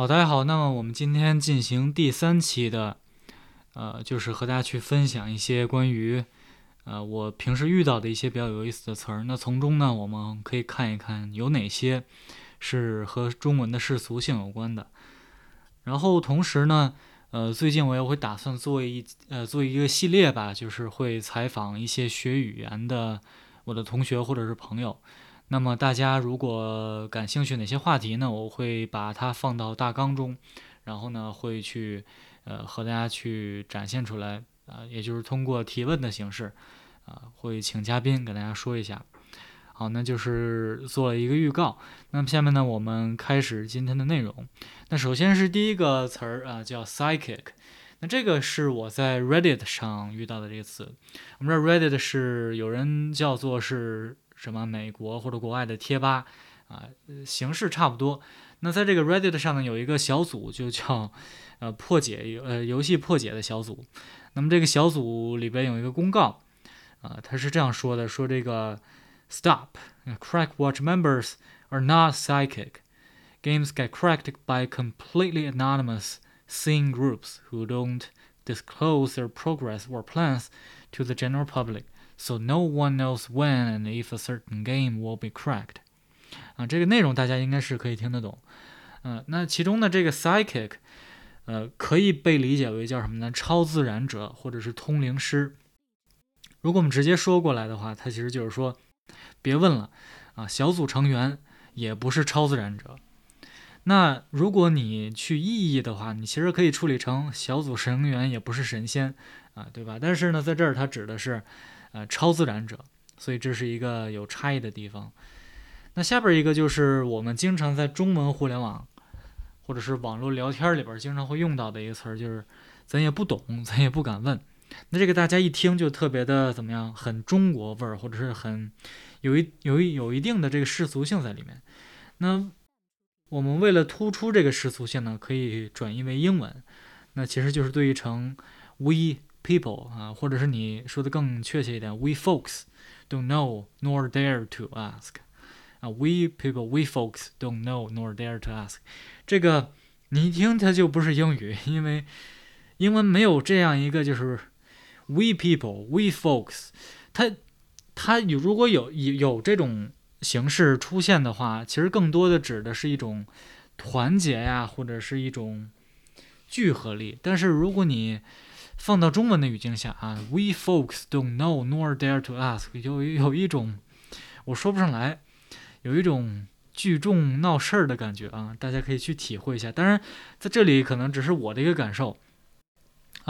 好，大家好。那么我们今天进行第三期的，呃，就是和大家去分享一些关于，呃，我平时遇到的一些比较有意思的词儿。那从中呢，我们可以看一看有哪些是和中文的世俗性有关的。然后同时呢，呃，最近我也会打算做一呃做一个系列吧，就是会采访一些学语言的我的同学或者是朋友。那么大家如果感兴趣哪些话题呢？我会把它放到大纲中，然后呢会去呃和大家去展现出来啊，也就是通过提问的形式啊，会请嘉宾跟大家说一下。好，那就是做了一个预告。那么下面呢，我们开始今天的内容。那首先是第一个词儿啊，叫 psychic。那这个是我在 Reddit 上遇到的这个词。我们知道 Reddit 是有人叫做是。什么美国或者国外的贴吧啊，形式差不多。那在这个 Reddit 上呢，有一个小组就叫呃破解游呃游戏破解的小组。那么这个小组里边有一个公告啊，他是这样说的：说这个 Stop，Crack Watch members are not psychic. Games get cracked by completely anonymous scene groups who don't disclose their progress or plans to the general public. So no one knows when and if a certain game will be cracked。啊，这个内容大家应该是可以听得懂。嗯，那其中呢，这个 psychic，呃，可以被理解为叫什么呢？超自然者或者是通灵师。如果我们直接说过来的话，它其实就是说，别问了啊，小组成员也不是超自然者。那如果你去意义的话，你其实可以处理成小组成员也不是神仙啊，对吧？但是呢，在这儿它指的是。呃，超自然者，所以这是一个有差异的地方。那下边一个就是我们经常在中文互联网或者是网络聊天里边经常会用到的一个词儿，就是咱也不懂，咱也不敢问。那这个大家一听就特别的怎么样，很中国味儿，或者是很有一有一有一定的这个世俗性在里面。那我们为了突出这个世俗性呢，可以转译为英文，那其实就是对译成 we。People 啊，或者是你说的更确切一点，We folks don't know nor dare to ask 啊，We people, we folks don't know nor dare to ask。这个你一听它就不是英语，因为英文没有这样一个就是 We people, we folks。它它有如果有有有这种形式出现的话，其实更多的指的是一种团结呀，或者是一种聚合力。但是如果你放到中文的语境下啊，We folks don't know nor dare to ask，有有一种我说不上来，有一种聚众闹事儿的感觉啊，大家可以去体会一下。当然，在这里可能只是我的一个感受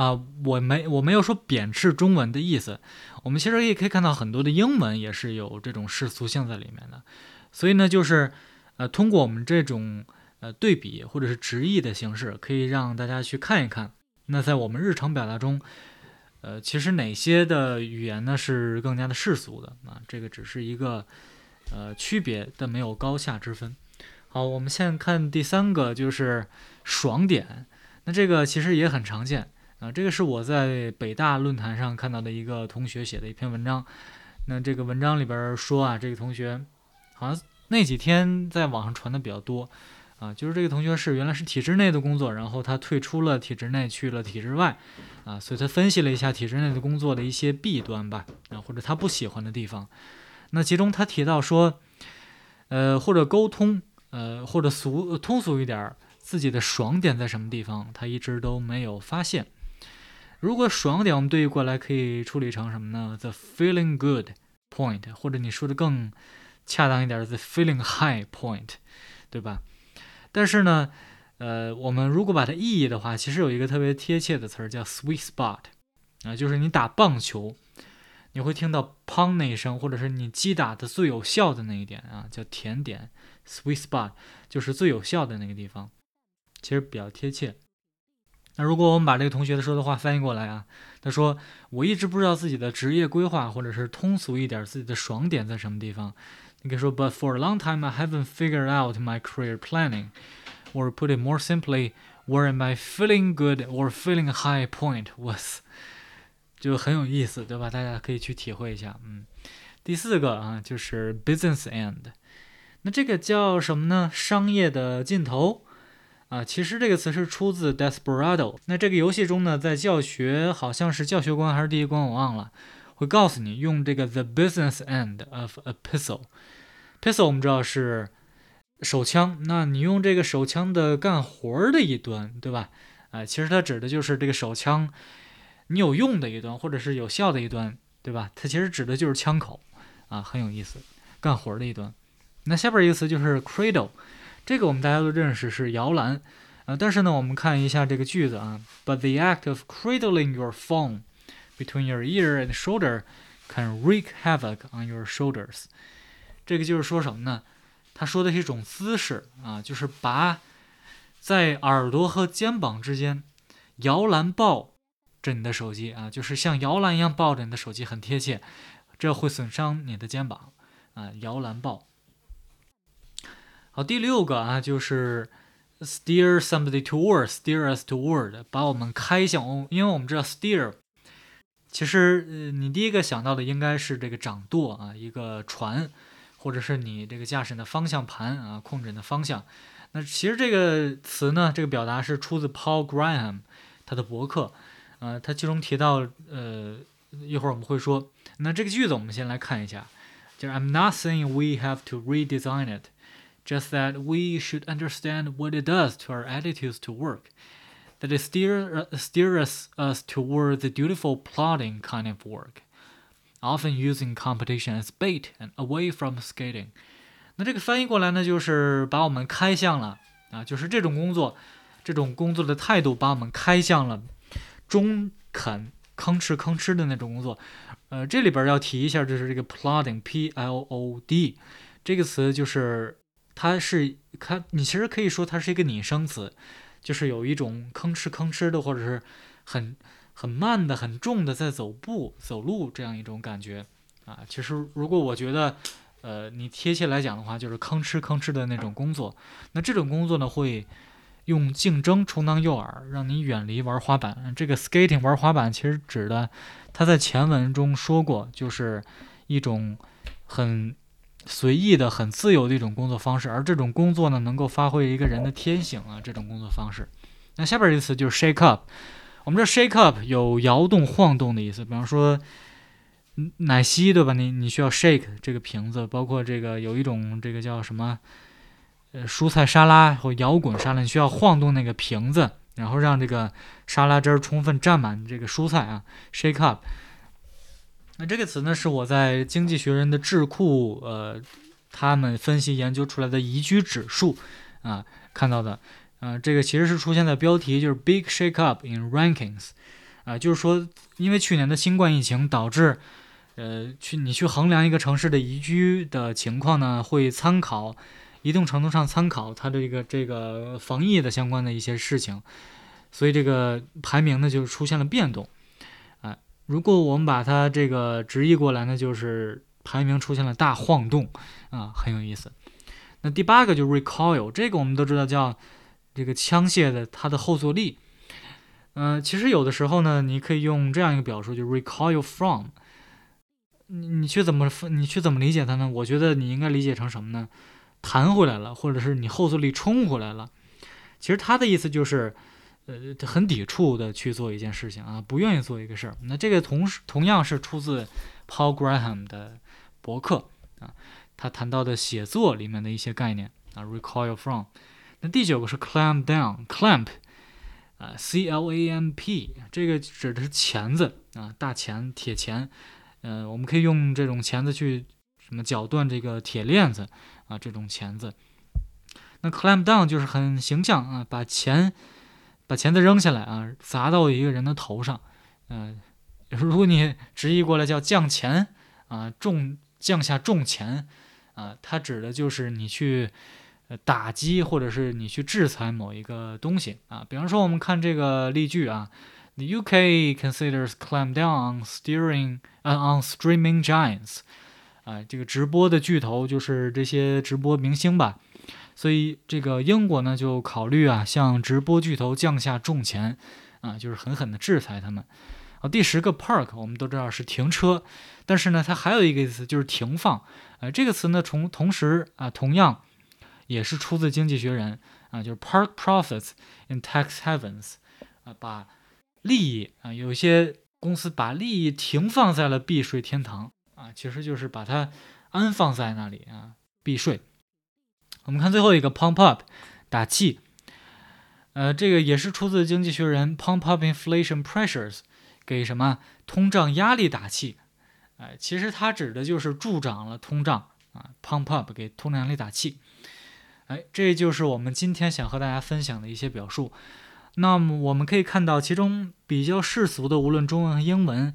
啊，我没我没有说贬斥中文的意思。我们其实也可以看到很多的英文也是有这种世俗性在里面的。所以呢，就是呃，通过我们这种呃对比或者是直译的形式，可以让大家去看一看。那在我们日常表达中，呃，其实哪些的语言呢是更加的世俗的啊？这个只是一个呃区别，但没有高下之分。好，我们现在看第三个，就是爽点。那这个其实也很常见啊。这个是我在北大论坛上看到的一个同学写的一篇文章。那这个文章里边说啊，这个同学好像那几天在网上传的比较多。啊，就是这个同学是原来是体制内的工作，然后他退出了体制内，去了体制外，啊，所以他分析了一下体制内的工作的一些弊端吧，啊，或者他不喜欢的地方。那其中他提到说，呃，或者沟通，呃，或者俗通俗一点，自己的爽点在什么地方，他一直都没有发现。如果爽点我们对译过来可以处理成什么呢？The feeling good point，或者你说的更恰当一点，the feeling high point，对吧？但是呢，呃，我们如果把它意译的话，其实有一个特别贴切的词儿叫 sweet spot，啊，就是你打棒球，你会听到砰那一声，或者是你击打的最有效的那一点啊，叫甜点，sweet spot，就是最有效的那个地方，其实比较贴切。那如果我们把这个同学说的话翻译过来啊，他说我一直不知道自己的职业规划，或者是通俗一点，自己的爽点在什么地方。你可以说，But for a long time I haven't figured out my career planning, or put it more simply, where am I feeling good or feeling high point was，就很有意思，对吧？大家可以去体会一下。嗯，第四个啊，就是 business end，那这个叫什么呢？商业的尽头啊，其实这个词是出自 Desperado。那这个游戏中呢，在教学好像是教学关还是第一关我忘了，会告诉你用这个 the business end of a pistol。pistol 我们知道是手枪，那你用这个手枪的干活的一端，对吧？啊，其实它指的就是这个手枪你有用的一端，或者是有效的一端，对吧？它其实指的就是枪口啊，很有意思，干活的一端。那下边一个词就是 cradle。这个我们大家都认识是摇篮，呃，但是呢，我们看一下这个句子啊，But the act of cradling your phone between your ear and shoulder can wreak havoc on your shoulders。这个就是说什么呢？他说的是一种姿势啊，就是把在耳朵和肩膀之间摇篮抱着你的手机啊，就是像摇篮一样抱着你的手机，很贴切，这会损伤你的肩膀啊，摇篮抱。好，第六个啊，就是 steer somebody toward，steer us toward，把我们开向，因为我们知道 steer，其实呃，你第一个想到的应该是这个掌舵啊，一个船，或者是你这个驾驶的方向盘啊，控制你的方向。那其实这个词呢，这个表达是出自 Paul Graham 他的博客，呃，他其中提到，呃，一会儿我们会说，那这个句子我们先来看一下，就是 I'm not saying we have to redesign it。just that we should understand what it does to our attitudes to work, that it steer, uh, steers us toward the dutiful plodding kind of work, often using competition as bait and away from skating。那这个翻译过来呢，就是把我们开向了啊，就是这种工作，这种工作的态度把我们开向了中肯、吭哧吭哧的那种工作。呃，这里边要提一下，就是这个 plodding，p l o d 这个词就是 它是它，你其实可以说它是一个拟声词，就是有一种吭哧吭哧的，或者是很很慢的、很重的在走步、走路这样一种感觉啊。其实如果我觉得，呃，你贴切来讲的话，就是吭哧吭哧的那种工作。那这种工作呢，会用竞争充当诱饵，让你远离玩滑板。这个 skating 玩滑板其实指的，他在前文中说过，就是一种很。随意的、很自由的一种工作方式，而这种工作呢，能够发挥一个人的天性啊。这种工作方式，那下边这个词就是 shake up。我们这 shake up 有摇动、晃动的意思，比方说奶昔，对吧？你你需要 shake 这个瓶子，包括这个有一种这个叫什么呃蔬菜沙拉或摇滚沙拉，你需要晃动那个瓶子，然后让这个沙拉汁儿充分占满这个蔬菜啊，shake up。那这个词呢，是我在《经济学人》的智库，呃，他们分析研究出来的宜居指数，啊，看到的，啊，这个其实是出现在标题，就是 “Big Shake Up in Rankings”，啊，就是说，因为去年的新冠疫情导致，呃，去你去衡量一个城市的宜居的情况呢，会参考一定程度上参考它的这个这个防疫的相关的一些事情，所以这个排名呢就出现了变动。如果我们把它这个直译过来呢，就是排名出现了大晃动啊，很有意思。那第八个就是 recoil，这个我们都知道叫这个枪械的它的后坐力。嗯，其实有的时候呢，你可以用这样一个表述，就 recoil from。你你去怎么你去怎么理解它呢？我觉得你应该理解成什么呢？弹回来了，或者是你后坐力冲回来了。其实它的意思就是。呃，很抵触的去做一件事情啊，不愿意做一个事儿。那这个同时同样是出自 Paul Graham 的博客啊，他谈到的写作里面的一些概念啊，recoil from。那第九个是 clamp down，clamp 啊，C L A M P，这个指的是钳子啊，大钳、铁钳。嗯，我们可以用这种钳子去什么绞断这个铁链子啊，这种钳子。那 clamp down 就是很形象啊，把钳。把钳子扔下来啊，砸到一个人的头上，嗯，如果你直译过来叫降钳啊，重降下重钳啊，它指的就是你去打击或者是你去制裁某一个东西啊。比方说，我们看这个例句啊，The UK considers clamp down on steering on streaming giants，啊，这个直播的巨头就是这些直播明星吧。所以这个英国呢，就考虑啊，向直播巨头降下重钳，啊，就是狠狠的制裁他们。啊，第十个 park 我们都知道是停车，但是呢，它还有一个意思就是停放。呃，这个词呢，从同时啊，同样也是出自《经济学人》啊，就是 park profits in tax havens 啊，把利益啊，有些公司把利益停放在了避税天堂啊，其实就是把它安放在那里啊，避税。我们看最后一个 pump up，打气。呃，这个也是出自《经济学人》，pump up inflation pressures，给什么通胀压力打气。哎，其实它指的就是助长了通胀啊，pump up 给通胀压力打气。哎，这就是我们今天想和大家分享的一些表述。那么我们可以看到，其中比较世俗的，无论中文和英文，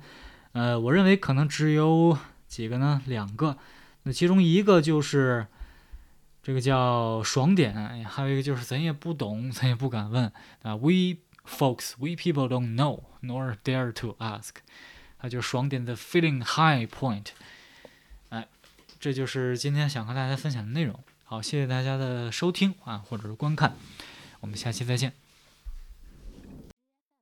呃，我认为可能只有几个呢？两个。那其中一个就是这个叫爽点，还有一个就是咱也不懂，咱也不敢问啊。We folks, we people don't know nor dare to ask。它就是爽点的 feeling high point。哎，这就是今天想和大家分享的内容。好，谢谢大家的收听啊，或者是观看，我们下期再见。